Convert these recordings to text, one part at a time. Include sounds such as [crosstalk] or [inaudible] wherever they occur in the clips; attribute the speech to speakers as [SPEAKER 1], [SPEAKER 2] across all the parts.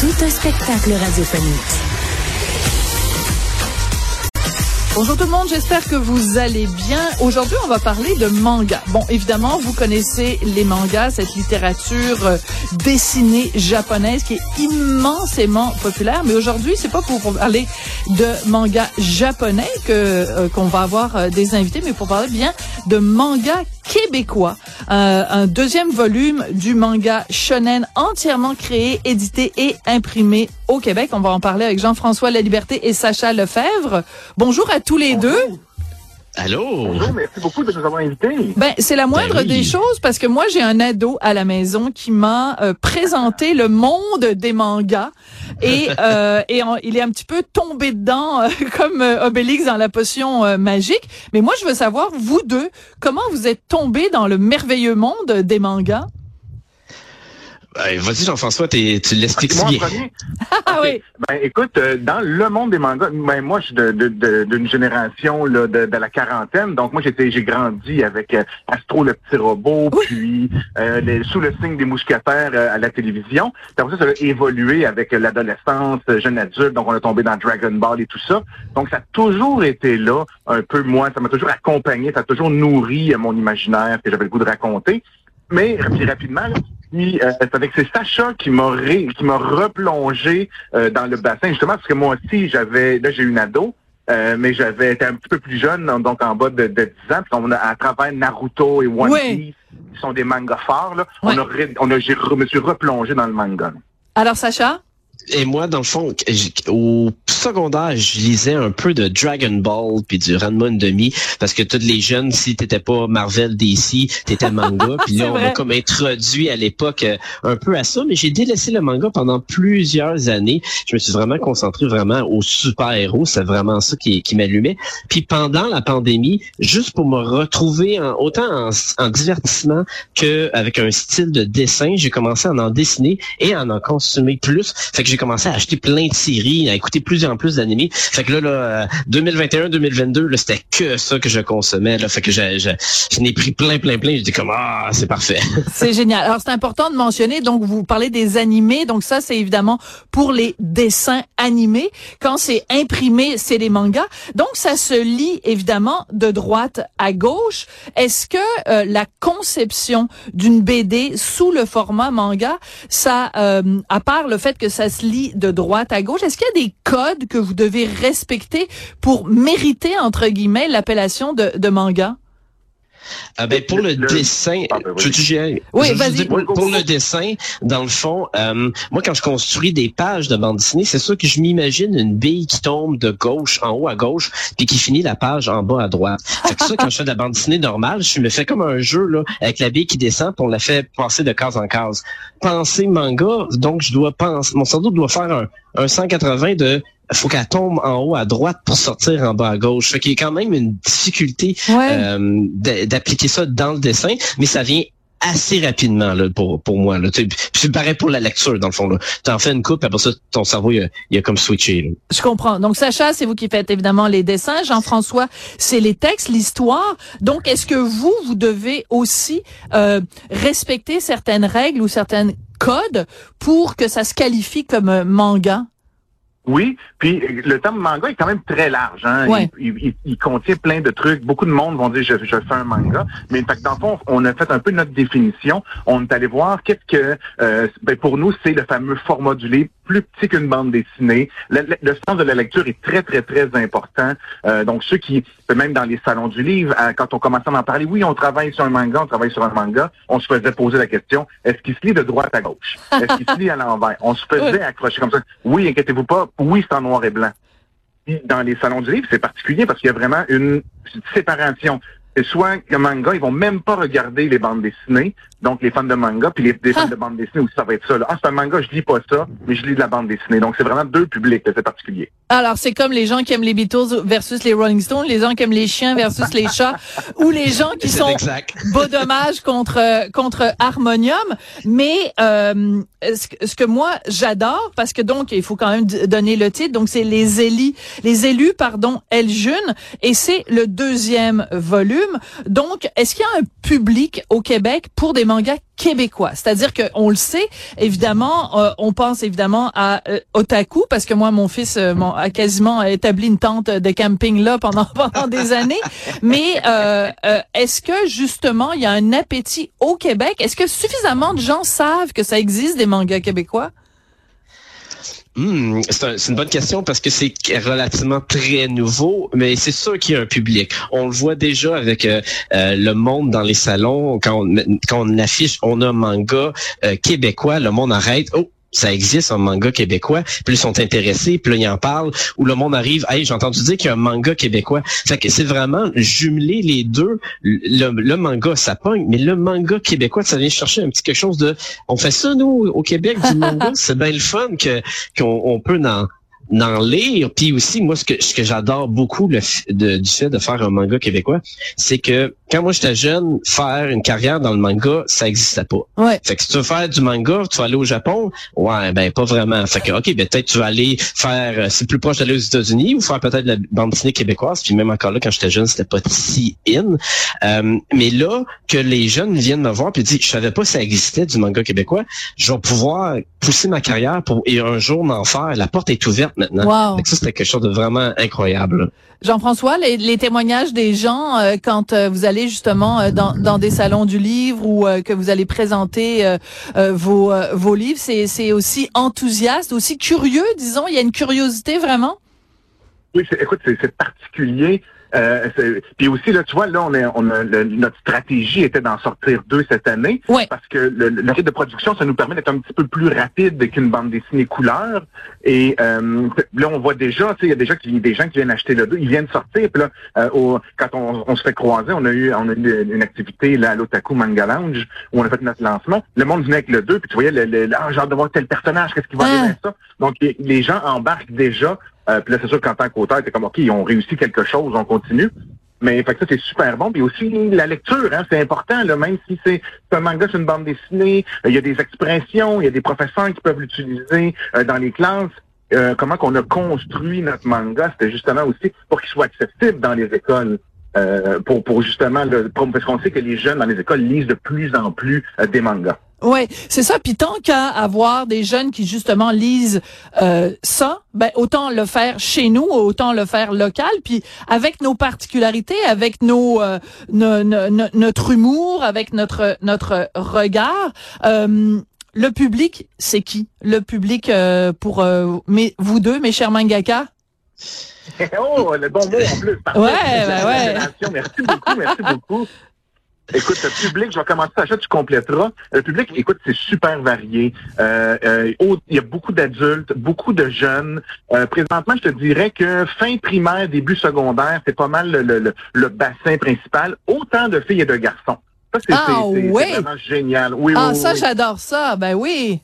[SPEAKER 1] Tout un spectacle radiophonique.
[SPEAKER 2] Bonjour tout le monde, j'espère que vous allez bien. Aujourd'hui, on va parler de manga. Bon, évidemment, vous connaissez les mangas, cette littérature euh, dessinée japonaise qui est immensément populaire. Mais aujourd'hui, c'est pas pour parler de manga japonais euh, qu'on va avoir euh, des invités, mais pour parler bien de manga québécois. Un deuxième volume du manga shonen entièrement créé, édité et imprimé au Québec. On va en parler avec Jean-François La Liberté et Sacha Lefebvre. Bonjour à tous les deux.
[SPEAKER 3] Allô?
[SPEAKER 4] Bonjour, merci beaucoup de nous avoir invités.
[SPEAKER 2] Ben, c'est la moindre
[SPEAKER 3] Ben oui.
[SPEAKER 2] des choses parce que moi, j'ai un ado à la maison qui m'a euh, présenté le monde des mangas et, [laughs] euh, et il est un petit peu tombé dedans euh, [laughs] comme euh, Obélix dans la potion euh, magique. Mais moi, je veux savoir, vous deux, comment vous êtes tombés dans le merveilleux monde des mangas?
[SPEAKER 3] Ben, Vas-y, Jean-François, t'es- tu l'expliques bien.
[SPEAKER 2] Ah [laughs]
[SPEAKER 4] Ok.
[SPEAKER 2] oui.
[SPEAKER 4] Ben, écoute, euh, dans le monde des mangas, ben, moi, je suis de- de- de- d'une génération là, de, de la quarantaine. Donc, moi, j'étais, j'ai grandi avec euh, Astro le petit robot,
[SPEAKER 2] Oui.
[SPEAKER 4] puis euh, les- sous le signe des mousquetaires euh, à la télévision. Après ça, ça a évolué avec euh, l'adolescence, euh, jeune adulte. Donc, on est tombé dans Dragon Ball et tout ça. Donc, ça a toujours été là, un peu moi. Ça m'a toujours accompagné, ça a toujours nourri euh, mon imaginaire que j'avais le goût de raconter. Mais puis rapidement, là, puis, euh, c'est avec c'est Sacha qui m'a ré- qui m'a replongé euh, dans le bassin justement parce que moi aussi j'avais là j'ai une ado euh, mais j'avais été un petit peu plus jeune donc en bas de, de 10 ans puis on a à travers Naruto et One
[SPEAKER 2] Oui.
[SPEAKER 4] Piece qui sont des mangas forts là
[SPEAKER 2] Ouais.
[SPEAKER 4] on a on a j'ai re- me suis replongé dans le manga.
[SPEAKER 2] Alors, Sacha?
[SPEAKER 3] Et moi, dans le fond, au secondaire, je lisais un peu de Dragon Ball puis du Ranma demi parce que tous les jeunes, si t'étais pas Marvel DC, t'étais manga. [laughs] Puis là, on m'a comme introduit à l'époque euh, un peu à ça, mais j'ai délaissé le manga pendant plusieurs années. Je me suis vraiment concentré vraiment aux super-héros. C'est vraiment ça qui, qui m'allumait. Puis pendant la pandémie, juste pour me retrouver en, autant en, en divertissement que avec un style de dessin, j'ai commencé à en dessiner et à en consommer plus. Fait que j'ai commencé à acheter plein de séries, à écouter plus en plus d'animés. Fait que là, là 2021-2022, là, c'était que ça que je consommais. Là. Fait que je, je, je n'ai pris plein, plein, plein. J'étais comme, ah, c'est parfait. [laughs]
[SPEAKER 2] C'est génial. Alors, c'est important de mentionner, donc, vous parlez des animés. Donc, ça, c'est évidemment pour les dessins animés. Quand c'est imprimé, c'est les mangas. Donc, ça se lit, évidemment, de droite à gauche. Est-ce que euh, la conception d'une BD sous le format manga, ça, euh, à part le fait que ça se lit de droite à gauche, est-ce qu'il y a des codes que vous devez respecter pour mériter, entre guillemets, l'appellation de, de manga?
[SPEAKER 3] Ah ben pour le,
[SPEAKER 4] Le-
[SPEAKER 3] dessin,
[SPEAKER 4] Ah, ben,
[SPEAKER 3] tu veux que j'y aille?
[SPEAKER 2] Oui, vas-y.
[SPEAKER 3] Pour,
[SPEAKER 4] Oui,
[SPEAKER 3] pour le dessin, dans le fond, euh, moi quand je construis des pages de bande dessinée, c'est sûr que je m'imagine une bille qui tombe de gauche en haut à gauche, puis qui finit la page en bas à droite. Fait que ça, quand je fais de la bande dessinée normale, je me fais comme un jeu là, avec la bille qui descend, puis on la fait passer de case en case. Penser manga, donc je dois penser, mon cerveau doit faire un, un 180 de faut qu'elle tombe en haut à droite pour sortir en bas à gauche. Fait qu'il y a quand même une difficulté
[SPEAKER 2] Ouais.
[SPEAKER 3] euh, d'a- d'appliquer ça dans le dessin, mais ça vient assez rapidement là, pour, pour moi. Là. Puis c'est pareil pour la lecture, dans le fond. Tu en fais une coupe, après ça, ton cerveau, il a, il a comme switché. là.
[SPEAKER 2] Je comprends. Donc, Sacha, c'est vous qui faites évidemment les dessins. Jean-François, c'est les textes, l'histoire. Donc, est-ce que vous, vous devez aussi euh, respecter certaines règles ou certains codes pour que ça se qualifie comme un manga?
[SPEAKER 4] Oui, puis le terme manga est quand même très large. Hein?
[SPEAKER 2] Ouais.
[SPEAKER 4] Il, il- il- il contient plein de trucs. Beaucoup de monde vont dire je, je fais un manga, mais fait que dans le fond, on a fait un peu notre définition. On est allé voir qu'est-ce que euh, ben, pour nous c'est le fameux format du livre, plus petit qu'une bande dessinée. Le, le- le sens de la lecture est très très très important. Euh, donc ceux qui même dans les salons du livre, euh, quand on commençait à en parler, oui, on travaille sur un manga, on travaille sur un manga, on se faisait poser la question est-ce qu'il se lit de droite à gauche? Est-ce qu'il se lit à l'envers? On se [laughs] faisait accrocher comme ça. Oui, inquiétez-vous pas. Oui, c'est en noir et blanc. Dans les salons du livre, c'est particulier parce qu'il y a vraiment une séparation. Soit le manga, ils vont même pas regarder les bandes dessinées. Donc, les fans de manga, puis les, les fans
[SPEAKER 2] Ah.
[SPEAKER 4] de bande dessinée aussi, ça va être ça. Là. Ah, c'est un manga, je lis pas ça, mais je lis de la bande dessinée. Donc, c'est vraiment deux publics, c'est particulier.
[SPEAKER 2] Alors, c'est comme les gens qui aiment les Beatles versus les Rolling Stones, les gens qui aiment les chiens versus les chats, [laughs] ou les gens qui sont
[SPEAKER 3] exact. [laughs]
[SPEAKER 2] beau dommage contre contre Harmonium. Mais euh, ce, que- ce que moi j'adore, parce que donc il faut quand même donner le titre. Donc c'est les élus, les élus pardon, El June, et c'est le deuxième volume. Donc est-ce qu'il y a un public au Québec pour des mangas québécois. C'est-à-dire que on le sait évidemment, euh, on pense évidemment à euh, Otaku parce que moi mon fils euh, a quasiment établi une tente de camping là pendant [laughs] pendant des années. Mais euh, euh, est-ce que justement il y a un appétit au Québec? Est-ce que suffisamment de gens savent que ça existe des mangas québécois?
[SPEAKER 3] Hmm, c'est un- c'est une bonne question parce que c'est relativement très nouveau, mais c'est sûr qu'il y a un public. On le voit déjà avec euh, euh, le monde dans les salons quand on, quand on affiche, on a un manga euh, québécois, le monde arrête. Oh, ça existe un manga québécois, puis ils sont intéressés, puis là ils en parlent, ou le monde arrive, hey, j'ai entendu dire qu'il y a un manga québécois. Fait que c'est vraiment jumeler les deux. Le, le manga, ça pogne, mais le manga québécois, ça vient chercher un petit quelque chose de. On fait ça nous au Québec du [laughs] manga, c'est bien le fun que qu'on on peut en d'en lire. Puis aussi, moi, ce que, ce que j'adore beaucoup le, de- du fait de faire un manga québécois, c'est que quand moi j'étais jeune, faire une carrière dans le manga, ça n'existait pas.
[SPEAKER 2] Ouais.
[SPEAKER 3] Fait que si tu veux faire du manga, tu vas aller au Japon, ouais, ben pas vraiment. Fait que ok, ben peut-être tu vas aller faire, euh, c'est plus proche d'aller aux États-Unis ou faire peut-être la bande dessinée québécoise. Puis même encore là, quand j'étais jeune, c'était pas si in. Euh, mais là, que les jeunes viennent me voir puis disent, je savais pas ça existait du manga québécois, je vais pouvoir pousser ma carrière pour et un jour m'en faire. La porte est ouverte maintenant.
[SPEAKER 2] Wow.
[SPEAKER 3] Ça, c'était quelque chose de vraiment incroyable.
[SPEAKER 2] Jean-François, les, les témoignages des gens euh, quand euh, vous allez justement euh, dans, dans des salons du livre ou euh, que vous allez présenter euh, euh, vos, euh, vos livres, c'est, c'est aussi enthousiaste, aussi curieux, disons? Il y a une curiosité vraiment?
[SPEAKER 4] Oui, c'est- écoute, c'est c'est particulier. Euh, puis aussi, là, tu vois, là, on, est, on a, le- notre stratégie était d'en sortir deux cette année.
[SPEAKER 2] Ouais.
[SPEAKER 4] Parce que le, le rythme de production, ça nous permet d'être un petit peu plus rapide qu'une bande dessinée couleur. Et euh, là, on voit déjà, tu sais, il y a déjà qui, des gens qui viennent acheter le deux, ils viennent sortir. Puis là, euh, au- quand on, on se fait croiser, on a eu, on a eu une activité là à l'Otaku Manga Lounge où on a fait notre lancement. Le monde venait avec le 2, puis tu voyais le, le, ah, j'ai hâte de voir tel personnage, qu'est-ce qui va
[SPEAKER 2] Ah.
[SPEAKER 4] arriver à ça. Donc, les gens embarquent déjà. Euh, puis là, c'est sûr qu'en tant qu'auteur, t'es comme, OK, ils ont réussi quelque chose, on continue. Mais fait que ça, c'est super bon. Puis aussi, la lecture, hein, c'est important, là, même si c'est un manga, c'est une bande dessinée, euh, il y a des expressions, il y a des professeurs qui peuvent l'utiliser euh, dans les classes. Euh, comment qu'on a construit notre manga, c'était justement aussi pour qu'il soit accessible dans les écoles. Euh, pour, pour justement, le, parce qu'on sait que les jeunes dans les écoles lisent de plus en plus euh, des mangas.
[SPEAKER 2] Ouais, c'est ça. Puis tant qu'à avoir des jeunes qui justement lisent euh, ça, ben autant le faire chez nous, autant le faire local. Puis avec nos particularités, avec nos, euh, no- no- no- notre humour, avec notre notre regard. euh, le public, c'est qui? Le public pour pour euh, mes, vous deux, mes chers mangaka. [laughs]
[SPEAKER 4] oh, le bon mot en plus. Parfait.
[SPEAKER 2] Ouais, ben ouais.
[SPEAKER 4] Merci beaucoup, merci beaucoup. Écoute, le public, je vais commencer, tu compléteras. Le public, écoute, c'est super varié. Euh, euh, il y a beaucoup d'adultes, beaucoup de jeunes. Euh, présentement, je te dirais que fin primaire, début secondaire, c'est pas mal le, le- le- bassin principal. Autant de filles et de garçons. Ça, c'est
[SPEAKER 2] Ah,
[SPEAKER 4] c'est vraiment génial. Oui,
[SPEAKER 2] Ah,
[SPEAKER 4] oui,
[SPEAKER 2] ça,
[SPEAKER 4] oui.
[SPEAKER 2] j'adore ça. Ben oui.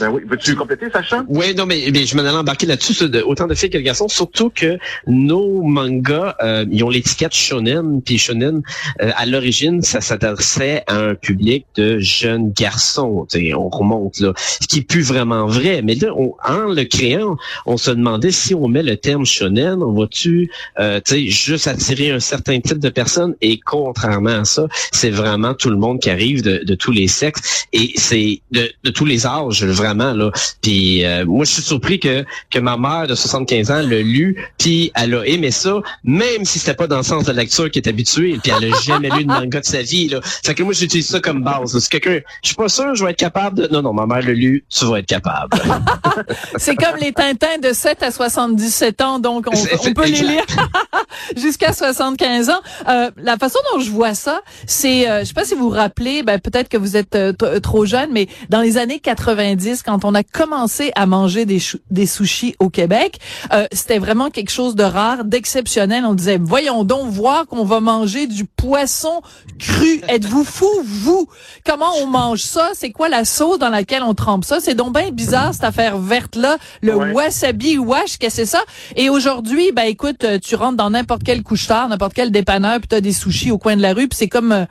[SPEAKER 4] Ben oui. Veux-tu compléter, Sacha?
[SPEAKER 3] Oui, non, mais, mais je m'en allais embarquer là-dessus, autant de filles que de garçons, surtout que nos mangas, euh, ils ont l'étiquette shonen, puis shonen, euh, à l'origine, ça s'adressait à un public de jeunes garçons, tu sais, on remonte là, ce qui est plus vraiment vrai, mais là, on- en le créant, on se demandait si on met le terme shonen, on va-tu, euh, tu sais, juste attirer un certain type de personnes, et contrairement à ça, c'est vraiment tout le monde qui arrive de, de tous les sexes, et c'est de, de tous les âges, vraiment là. Puis euh, moi, je suis surpris que que ma mère de 75 ans l'a lu, puis elle a aimé ça, même si c'était pas dans le sens de lecture qu'elle est habituée, puis elle a jamais lu de manga de sa vie là. Fait que moi, j'utilise ça comme base. là. Si quelqu'un, je suis pas sûr, je vais être capable de. Non, non, ma mère l'a lu, tu vas être capable. [laughs]
[SPEAKER 2] C'est comme les Tintins de 7 à 77 ans, donc on, peut les lire [laughs] jusqu'à 75 ans. Euh, la façon dont je vois ça, c'est, euh, je sais pas si vous vous rappelez, ben, peut-être que vous êtes euh, trop jeune, mais dans les années 90, 90, quand on a commencé à manger des, des sushis au Québec, euh, c'était vraiment quelque chose de rare, d'exceptionnel. On disait, voyons donc voir qu'on va manger du poisson cru. Êtes-vous fou, vous? Comment on mange ça? C'est quoi la sauce dans laquelle on trempe ça? C'est donc bien bizarre, cette affaire verte-là. Le wasabi wash, qu'est-ce que c'est ça? Et aujourd'hui, ben écoute, tu rentres dans n'importe quel couche-tard, n'importe quel dépanneur, puis t'as des sushis au coin de la rue, puis c'est comme euh,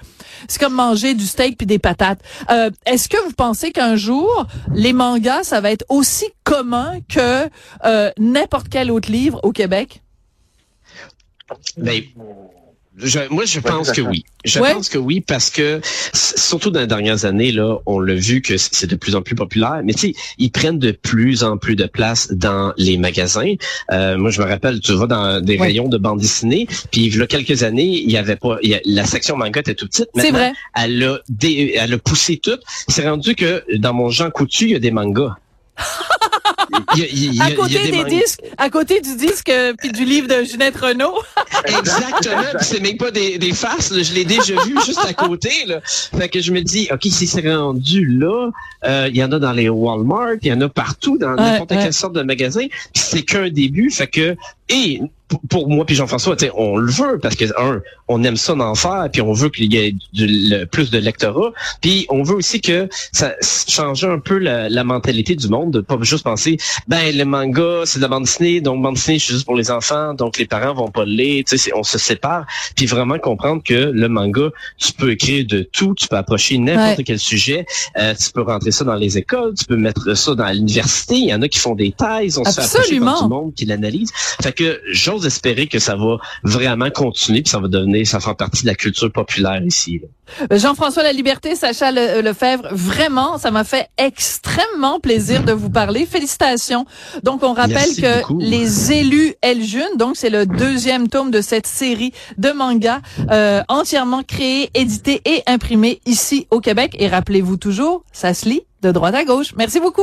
[SPEAKER 2] c'est comme manger du steak puis des patates. Euh, Est-ce que vous pensez qu'un jour les mangas ça va être aussi commun que euh, n'importe quel autre livre au Québec?
[SPEAKER 3] Ben, je, moi, je pense que oui. Je pense que oui parce que surtout dans les dernières années là, on l'a vu que c'est de plus en plus populaire. Mais tu sais, ils prennent de plus en plus de place dans les magasins. Euh, moi, je me rappelle, tu vas dans des rayons de bande dessinée, puis il y a quelques années, il y avait pas, la section manga était tout petite.
[SPEAKER 2] C'est vrai.
[SPEAKER 3] Elle a, elle a poussé tout. C'est rendu que dans mon Jean Coutu, il y a des mangas. [laughs]
[SPEAKER 2] à côté des, disques, à côté du disque euh, puis du livre de Ginette Renault. [laughs]
[SPEAKER 3] Exactement. c'est même pas des, des faces. Je l'ai déjà vu juste à côté. Là. Fait que je me dis, ok, si c'est rendu là, euh, il y en a dans les Walmart, il y en a partout dans n'importe quelle sorte de magasin. C'est qu'un début. Fait que et pour moi puis Jean-François, on le veut parce que un, on aime ça d'en faire, puis on veut qu'il y ait du, plus de lectorat, puis on veut aussi que ça change un peu la, la, mentalité du monde, de pas juste penser, ben le manga c'est de la bande dessinée, donc bande dessinée c'est juste pour les enfants, donc les parents vont pas le lire, tu sais, on se sépare, puis vraiment comprendre que le manga, tu peux écrire de tout, tu peux approcher n'importe quel sujet, euh, tu peux rentrer ça dans les écoles, tu peux mettre ça dans l'université, il y en a qui font des thèses, on se fait du monde qui l'analyse, fait que j'ose espérer que ça va vraiment continuer, puis ça va devenir, ça fera partie de la culture populaire ici.
[SPEAKER 2] Euh, Jean-François La Liberté, Sacha Lefebvre, vraiment, ça m'a fait extrêmement plaisir de vous parler. Félicitations. Donc, on rappelle que Les [laughs] élus Eljun, donc c'est le deuxième tome de cette série de mangas euh, entièrement créé, édité et imprimé ici au Québec. Et rappelez-vous toujours, ça se lit de droite à gauche. Merci beaucoup.